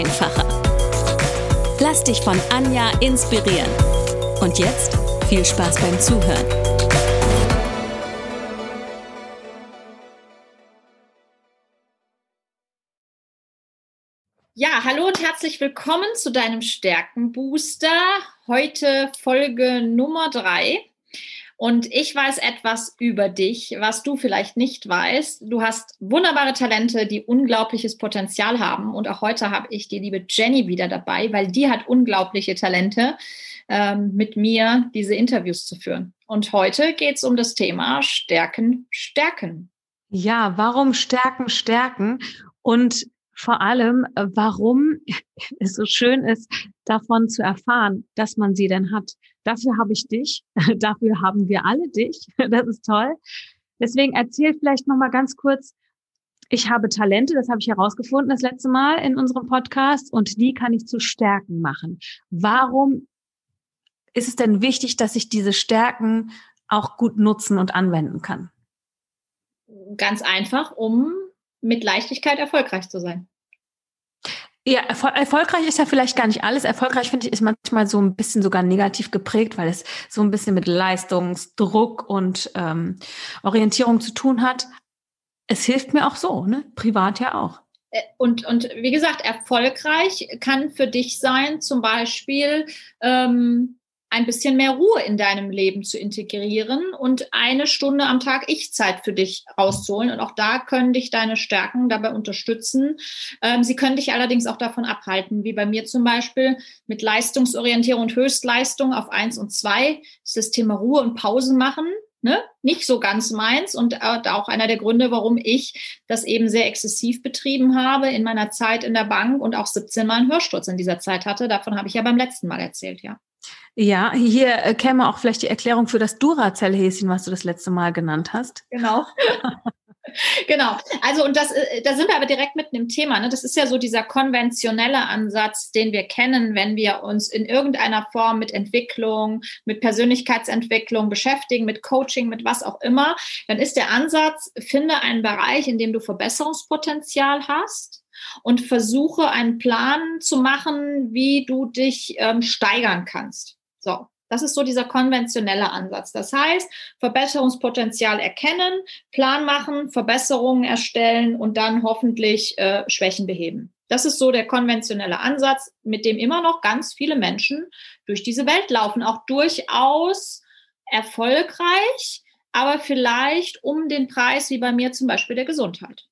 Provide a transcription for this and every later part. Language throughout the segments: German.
einfacher. Lass dich von Anja inspirieren. Und jetzt viel Spaß beim Zuhören. Ja, hallo und herzlich willkommen zu deinem Stärkenbooster. Heute Folge Nummer drei. Und ich weiß etwas über dich, was du vielleicht nicht weißt. Du hast wunderbare Talente, die unglaubliches Potenzial haben. Und auch heute habe ich die liebe Jenny wieder dabei, weil die hat unglaubliche Talente, ähm, mit mir diese Interviews zu führen. Und heute geht es um das Thema Stärken, Stärken. Ja, warum Stärken, Stärken? Und vor allem, warum es so schön ist, davon zu erfahren, dass man sie denn hat. Dafür habe ich dich, dafür haben wir alle dich. Das ist toll. Deswegen erzähl vielleicht noch mal ganz kurz. Ich habe Talente, das habe ich herausgefunden das letzte Mal in unserem Podcast und die kann ich zu Stärken machen. Warum ist es denn wichtig, dass ich diese Stärken auch gut nutzen und anwenden kann? Ganz einfach, um mit Leichtigkeit erfolgreich zu sein. Ja, erfol erfolgreich ist ja vielleicht gar nicht alles. Erfolgreich finde ich ist manchmal so ein bisschen sogar negativ geprägt, weil es so ein bisschen mit Leistungsdruck und ähm, Orientierung zu tun hat. Es hilft mir auch so, ne? Privat ja auch. Äh, und, und wie gesagt, erfolgreich kann für dich sein, zum Beispiel ähm, ein bisschen mehr Ruhe in deinem Leben zu integrieren und eine Stunde am Tag Ich-Zeit für dich rauszuholen. Und auch da können dich deine Stärken dabei unterstützen. Ähm, sie können dich allerdings auch davon abhalten, wie bei mir zum Beispiel mit Leistungsorientierung und Höchstleistung auf eins und zwei ist das Thema Ruhe und Pausen machen. Ne? Nicht so ganz meins und äh, auch einer der Gründe, warum ich das eben sehr exzessiv betrieben habe in meiner Zeit in der Bank und auch 17 Mal einen Hörsturz in dieser Zeit hatte. Davon habe ich ja beim letzten Mal erzählt, ja. Ja, hier äh, käme auch vielleicht die Erklärung für das Duracell-Häschen, was du das letzte Mal genannt hast. Genau. genau. Also, und das, äh, da sind wir aber direkt mitten im Thema. Ne? Das ist ja so dieser konventionelle Ansatz, den wir kennen, wenn wir uns in irgendeiner Form mit Entwicklung, mit Persönlichkeitsentwicklung beschäftigen, mit Coaching, mit was auch immer. Dann ist der Ansatz, finde einen Bereich, in dem du Verbesserungspotenzial hast und versuche einen Plan zu machen, wie du dich ähm, steigern kannst. So. Das ist so dieser konventionelle Ansatz. Das heißt, Verbesserungspotenzial erkennen, Plan machen, Verbesserungen erstellen und dann hoffentlich äh, Schwächen beheben. Das ist so der konventionelle Ansatz, mit dem immer noch ganz viele Menschen durch diese Welt laufen, auch durchaus erfolgreich, aber vielleicht um den Preis wie bei mir zum Beispiel der Gesundheit.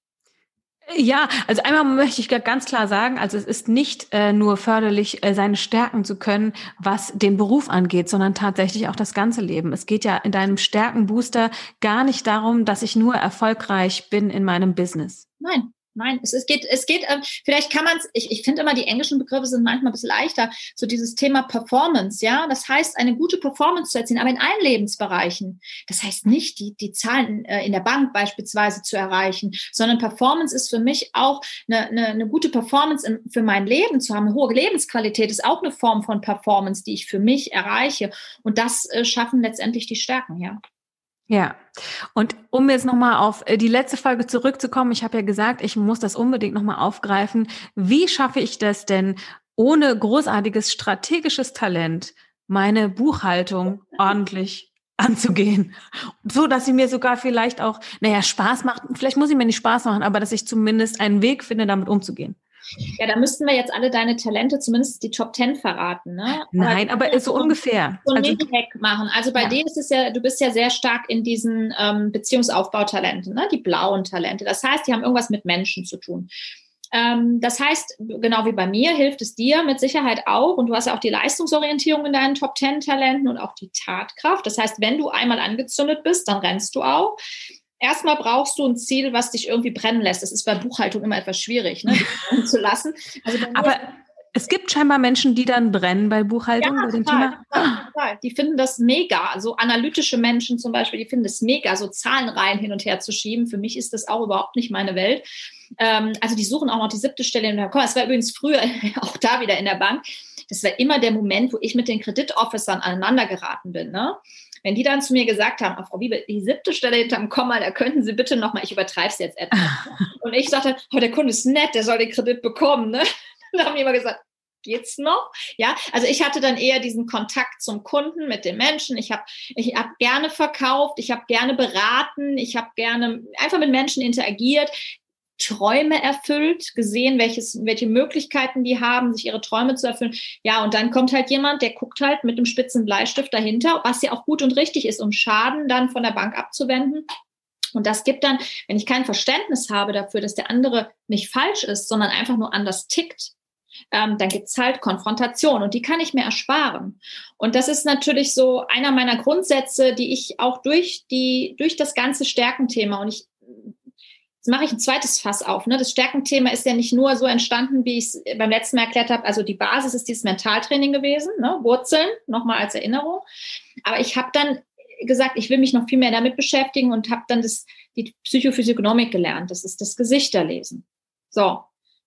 Ja, also einmal möchte ich ganz klar sagen, also es ist nicht äh, nur förderlich, äh, seine Stärken zu können, was den Beruf angeht, sondern tatsächlich auch das ganze Leben. Es geht ja in deinem Stärkenbooster gar nicht darum, dass ich nur erfolgreich bin in meinem Business. Nein, Nein, es, es geht, es geht, äh, vielleicht kann man es, ich, ich finde immer, die englischen Begriffe sind manchmal ein bisschen leichter. So dieses Thema Performance, ja. Das heißt, eine gute Performance zu erzielen, aber in allen Lebensbereichen. Das heißt nicht, die, die Zahlen äh, in der Bank beispielsweise zu erreichen, sondern Performance ist für mich auch eine, eine, eine gute Performance in, für mein Leben zu haben. Eine hohe Lebensqualität ist auch eine Form von Performance, die ich für mich erreiche. Und das äh, schaffen letztendlich die Stärken, ja. Ja, und um jetzt nochmal auf äh, die letzte Folge zurückzukommen, ich habe ja gesagt, ich muss das unbedingt nochmal aufgreifen. Wie schaffe ich das denn, ohne großartiges strategisches Talent meine Buchhaltung ordentlich anzugehen? So, dass sie mir sogar vielleicht auch, naja, Spaß macht, vielleicht muss sie mir nicht Spaß machen, aber dass ich zumindest einen Weg finde, damit umzugehen. Ja, da müssten wir jetzt alle deine Talente, zumindest die Top Ten verraten, ne? Nein, aber, aber so ungefähr. So ein also, Hack machen. Also bei ja. dir ist es ja, du bist ja sehr stark in diesen ähm, Beziehungsaufbautalenten, ne? Die blauen Talente. Das heißt, die haben irgendwas mit Menschen zu tun. Ähm, das heißt, genau wie bei mir, hilft es dir mit Sicherheit auch, und du hast ja auch die Leistungsorientierung in deinen Top Ten Talenten und auch die Tatkraft. Das heißt, wenn du einmal angezündet bist, dann rennst du auch. Erstmal brauchst du ein Ziel, was dich irgendwie brennen lässt. Das ist bei Buchhaltung immer etwas schwierig, ne, zu lassen. Also Aber es gibt scheinbar Menschen, die dann brennen bei Buchhaltung, ja, bei dem total, Thema. Total. Die finden das mega. So analytische Menschen zum Beispiel, die finden es mega, so Zahlenreihen hin und her zu schieben. Für mich ist das auch überhaupt nicht meine Welt. Ähm, also die suchen auch noch die siebte Stelle Komm, Das war übrigens früher auch da wieder in der Bank. Das war immer der Moment, wo ich mit den Kreditofficern aneinander geraten bin. Ne? Wenn die dann zu mir gesagt haben, oh, Frau Wiebe, die siebte Stelle hinterm Komma, da könnten Sie bitte nochmal, ich übertreibe es jetzt etwas. und ich sagte, oh, der Kunde ist nett, der soll den Kredit bekommen. Ne? Dann haben die immer gesagt, geht's noch? Ja, also ich hatte dann eher diesen Kontakt zum Kunden mit den Menschen. Ich habe ich hab gerne verkauft, ich habe gerne beraten, ich habe gerne einfach mit Menschen interagiert. Träume erfüllt, gesehen, welches, welche Möglichkeiten die haben, sich ihre Träume zu erfüllen. Ja, und dann kommt halt jemand, der guckt halt mit dem spitzen Bleistift dahinter, was ja auch gut und richtig ist, um Schaden dann von der Bank abzuwenden. Und das gibt dann, wenn ich kein Verständnis habe dafür, dass der andere nicht falsch ist, sondern einfach nur anders tickt, ähm, dann gibt's halt Konfrontation und die kann ich mir ersparen. Und das ist natürlich so einer meiner Grundsätze, die ich auch durch die, durch das ganze Stärkenthema und ich Mache ich ein zweites Fass auf. Ne? Das Stärkenthema ist ja nicht nur so entstanden, wie ich es beim letzten Mal erklärt habe. Also die Basis ist dieses Mentaltraining gewesen, ne? Wurzeln, nochmal als Erinnerung. Aber ich habe dann gesagt, ich will mich noch viel mehr damit beschäftigen und habe dann das, die Psychophysiognomik gelernt. Das ist das Gesichterlesen. So,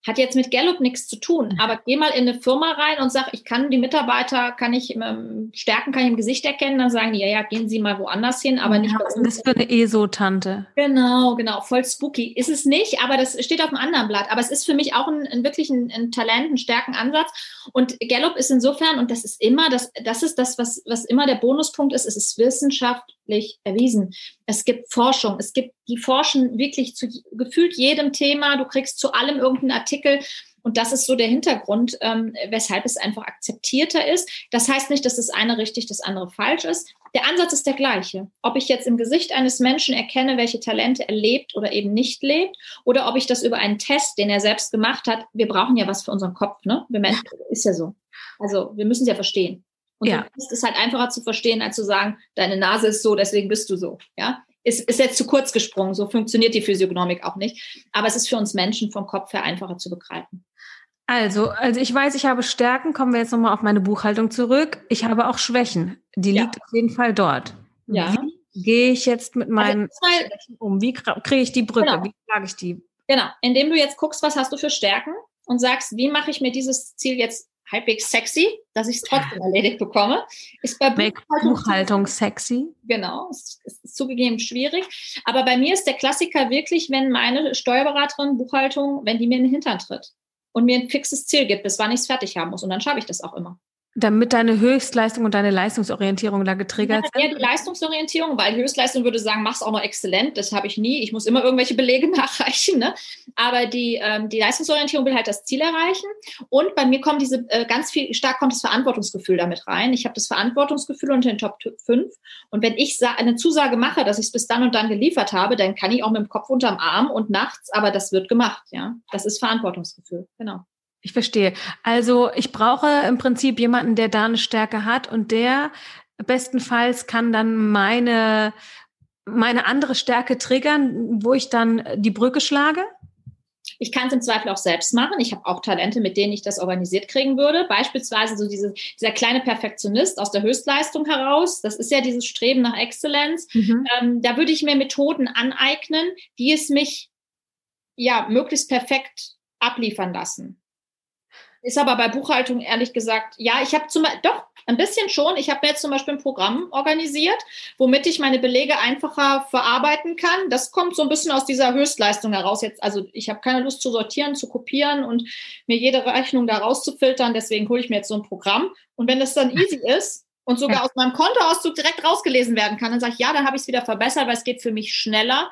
hat jetzt mit Gallup nichts zu tun, mhm. aber geh mal in eine Firma rein und sag, ich kann die Mitarbeiter, kann ich ähm, stärken, kann ich im Gesicht erkennen, dann sagen die, ja, ja, gehen Sie mal woanders hin, aber nicht ja, uns. Das für eine ESO-Tante. Genau, genau, voll spooky. Ist es nicht, aber das steht auf einem anderen Blatt. Aber es ist für mich auch ein, ein wirklich ein, ein Talent, ein Stärkenansatz. Und Gallup ist insofern, und das ist immer, das, das ist das, was, was immer der Bonuspunkt ist, es ist wissenschaftlich erwiesen. Es gibt Forschung, es gibt, die forschen wirklich zu gefühlt jedem Thema, du kriegst zu allem irgendeinen Artikel. Und das ist so der Hintergrund, ähm, weshalb es einfach akzeptierter ist. Das heißt nicht, dass das eine richtig, das andere falsch ist. Der Ansatz ist der gleiche. Ob ich jetzt im Gesicht eines Menschen erkenne, welche Talente er lebt oder eben nicht lebt, oder ob ich das über einen Test, den er selbst gemacht hat, wir brauchen ja was für unseren Kopf, ne? Wir Menschen, ist ja so. Also wir müssen es ja verstehen. Und ja. ist es halt einfacher zu verstehen, als zu sagen, deine Nase ist so, deswegen bist du so. Ja, ist, ist jetzt zu kurz gesprungen. So funktioniert die Physiognomik auch nicht. Aber es ist für uns Menschen vom Kopf her einfacher zu begreifen. Also, also ich weiß, ich habe Stärken. Kommen wir jetzt nochmal auf meine Buchhaltung zurück. Ich habe auch Schwächen. Die ja. liegt auf jeden Fall dort. Ja. Wie gehe ich jetzt mit meinen also, Schwächen um? Wie kriege ich die Brücke? Genau. Wie trage ich die? Genau. Indem du jetzt guckst, was hast du für Stärken und sagst, wie mache ich mir dieses Ziel jetzt halbwegs sexy, dass ich es trotzdem erledigt bekomme. Ist bei Buchhaltung, Buchhaltung sexy? Genau, ist, ist zugegeben schwierig. Aber bei mir ist der Klassiker wirklich, wenn meine Steuerberaterin Buchhaltung, wenn die mir in den Hintern tritt und mir ein fixes Ziel gibt, bis wann ich es fertig haben muss. Und dann schaffe ich das auch immer. Damit deine Höchstleistung und deine Leistungsorientierung da getriggert ja, sind? Ja, die Leistungsorientierung, weil Höchstleistung würde sagen, mach's auch noch exzellent. Das habe ich nie. Ich muss immer irgendwelche Belege nachreichen. Ne? Aber die, ähm, die Leistungsorientierung will halt das Ziel erreichen. Und bei mir kommt diese äh, ganz viel stark kommt das Verantwortungsgefühl damit rein. Ich habe das Verantwortungsgefühl unter den Top 5. Und wenn ich eine Zusage mache, dass ich es bis dann und dann geliefert habe, dann kann ich auch mit dem Kopf unterm Arm und nachts, aber das wird gemacht. Ja, das ist Verantwortungsgefühl. Genau. Ich verstehe. Also ich brauche im Prinzip jemanden, der da eine Stärke hat und der bestenfalls kann dann meine, meine andere Stärke triggern, wo ich dann die Brücke schlage. Ich kann es im Zweifel auch selbst machen. Ich habe auch Talente, mit denen ich das organisiert kriegen würde. Beispielsweise so diese, dieser kleine Perfektionist aus der Höchstleistung heraus. Das ist ja dieses Streben nach Exzellenz. Mhm. Ähm, da würde ich mir Methoden aneignen, die es mich ja möglichst perfekt abliefern lassen. Ist aber bei Buchhaltung ehrlich gesagt, ja, ich habe zum doch ein bisschen schon. Ich habe mir jetzt zum Beispiel ein Programm organisiert, womit ich meine Belege einfacher verarbeiten kann. Das kommt so ein bisschen aus dieser Höchstleistung heraus. Jetzt, also ich habe keine Lust zu sortieren, zu kopieren und mir jede Rechnung da rauszufiltern. Deswegen hole ich mir jetzt so ein Programm. Und wenn das dann easy ist und sogar aus meinem Kontoauszug direkt rausgelesen werden kann, dann sage ich, ja, dann habe ich es wieder verbessert, weil es geht für mich schneller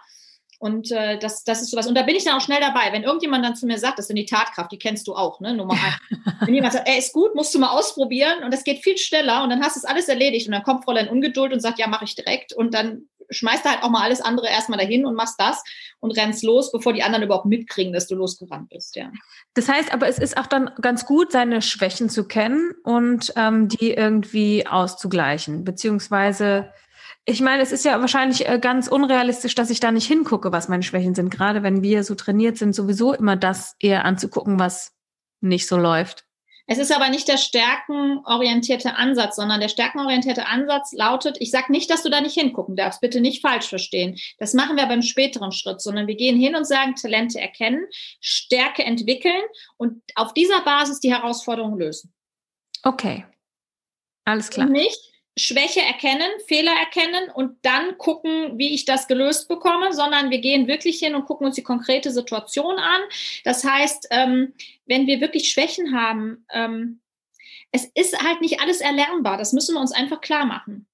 und äh, das, das ist sowas. Und da bin ich dann auch schnell dabei. Wenn irgendjemand dann zu mir sagt, das ist die Tatkraft, die kennst du auch, ne? Nummer eins. Wenn jemand sagt, ey, ist gut, musst du mal ausprobieren und das geht viel schneller und dann hast du es alles erledigt und dann kommt Fräulein Ungeduld und sagt, ja, mache ich direkt und dann schmeißt du halt auch mal alles andere erstmal dahin und machst das und rennst los, bevor die anderen überhaupt mitkriegen, dass du losgerannt bist, ja. Das heißt aber, es ist auch dann ganz gut, seine Schwächen zu kennen und ähm, die irgendwie auszugleichen, beziehungsweise ich meine, es ist ja wahrscheinlich äh, ganz unrealistisch, dass ich da nicht hingucke, was meine Schwächen sind. Gerade wenn wir so trainiert sind, sowieso immer das eher anzugucken, was nicht so läuft. Es ist aber nicht der stärkenorientierte Ansatz, sondern der stärkenorientierte Ansatz lautet, ich sage nicht, dass du da nicht hingucken darfst, bitte nicht falsch verstehen. Das machen wir beim späteren Schritt, sondern wir gehen hin und sagen, Talente erkennen, Stärke entwickeln und auf dieser Basis die Herausforderung lösen. Okay. Alles klar. Und nicht, Schwäche erkennen, Fehler erkennen und dann gucken, wie ich das gelöst bekomme, sondern wir gehen wirklich hin und gucken uns die konkrete Situation an. Das heißt, ähm, wenn wir wirklich Schwächen haben, ähm, es ist halt nicht alles erlernbar. Das müssen wir uns einfach klar machen.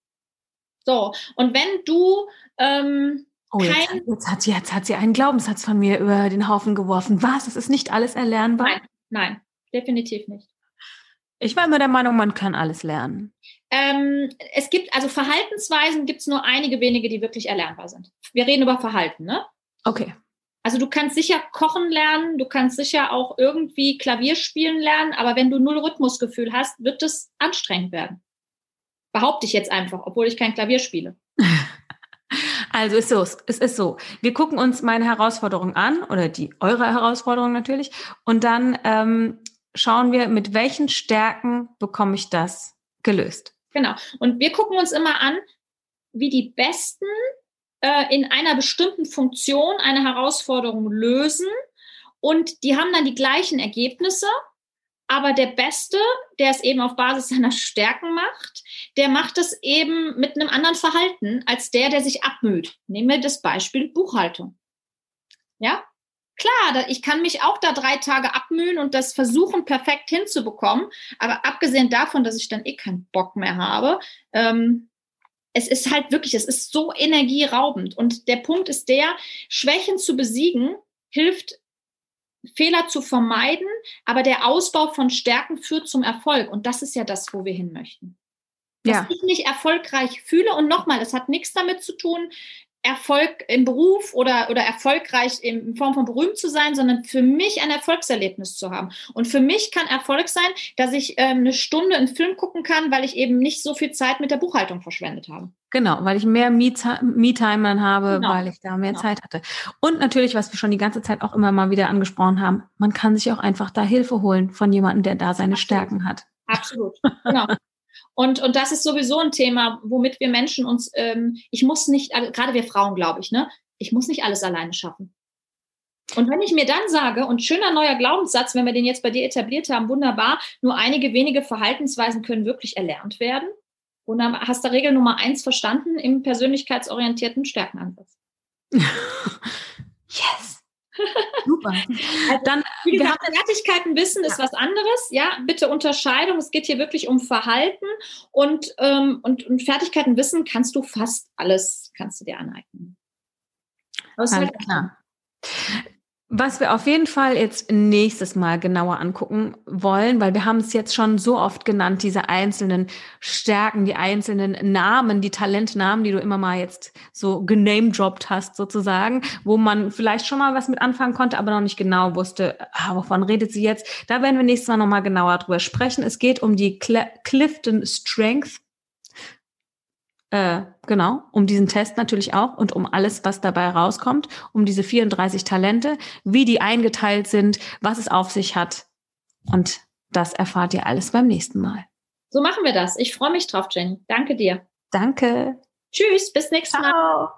So, und wenn du ähm, Oh, jetzt, jetzt, hat sie, jetzt hat sie einen Glaubenssatz von mir über den Haufen geworfen. Was? Es ist nicht alles erlernbar? Nein, nein, definitiv nicht. Ich war immer der Meinung, man kann alles lernen. Ähm, es gibt, also Verhaltensweisen gibt es nur einige wenige, die wirklich erlernbar sind. Wir reden über Verhalten, ne? Okay. Also du kannst sicher kochen lernen, du kannst sicher auch irgendwie Klavier spielen lernen, aber wenn du null Rhythmusgefühl hast, wird es anstrengend werden. Behaupte ich jetzt einfach, obwohl ich kein Klavier spiele. Also ist so, es ist so. Wir gucken uns meine Herausforderung an oder die eure Herausforderung natürlich und dann ähm, schauen wir, mit welchen Stärken bekomme ich das gelöst. Genau. Und wir gucken uns immer an, wie die Besten äh, in einer bestimmten Funktion eine Herausforderung lösen. Und die haben dann die gleichen Ergebnisse. Aber der Beste, der es eben auf Basis seiner Stärken macht, der macht es eben mit einem anderen Verhalten als der, der sich abmüht. Nehmen wir das Beispiel Buchhaltung. Ja, Klar, ich kann mich auch da drei Tage abmühen und das versuchen, perfekt hinzubekommen. Aber abgesehen davon, dass ich dann eh keinen Bock mehr habe, ähm, es ist halt wirklich, es ist so energieraubend. Und der Punkt ist der, Schwächen zu besiegen hilft, Fehler zu vermeiden, aber der Ausbau von Stärken führt zum Erfolg. Und das ist ja das, wo wir hin möchten. Dass ja. ich mich erfolgreich fühle. Und nochmal, es hat nichts damit zu tun, Erfolg im Beruf oder, oder erfolgreich in Form von berühmt zu sein, sondern für mich ein Erfolgserlebnis zu haben. Und für mich kann Erfolg sein, dass ich ähm, eine Stunde einen Film gucken kann, weil ich eben nicht so viel Zeit mit der Buchhaltung verschwendet habe. Genau, weil ich mehr Me-Time dann habe, genau. weil ich da mehr genau. Zeit hatte. Und natürlich, was wir schon die ganze Zeit auch immer mal wieder angesprochen haben, man kann sich auch einfach da Hilfe holen von jemandem, der da seine Absolut. Stärken hat. Absolut, genau. Und, und das ist sowieso ein Thema, womit wir Menschen uns, ähm, ich muss nicht, also gerade wir Frauen, glaube ich, ne, ich muss nicht alles alleine schaffen. Und wenn ich mir dann sage, und schöner neuer Glaubenssatz, wenn wir den jetzt bei dir etabliert haben, wunderbar, nur einige wenige Verhaltensweisen können wirklich erlernt werden. Und dann hast du Regel Nummer eins verstanden im persönlichkeitsorientierten Stärkenansatz. yes. Super. Also, dann, wie gesagt, Fertigkeiten wissen ist ja. was anderes. Ja, bitte Unterscheidung. Es geht hier wirklich um Verhalten und, ähm, und, und Fertigkeiten wissen kannst du fast alles, kannst du dir aneignen. Alles halt klar. Was wir auf jeden Fall jetzt nächstes Mal genauer angucken wollen, weil wir haben es jetzt schon so oft genannt, diese einzelnen Stärken, die einzelnen Namen, die Talentnamen, die du immer mal jetzt so genamedroppt hast sozusagen, wo man vielleicht schon mal was mit anfangen konnte, aber noch nicht genau wusste, ah, wovon redet sie jetzt. Da werden wir nächstes Mal nochmal genauer drüber sprechen. Es geht um die Cl Clifton Strength äh, genau, um diesen Test natürlich auch und um alles, was dabei rauskommt, um diese 34 Talente, wie die eingeteilt sind, was es auf sich hat. Und das erfahrt ihr alles beim nächsten Mal. So machen wir das. Ich freue mich drauf, Jenny. Danke dir. Danke. Tschüss, bis nächstes Mal.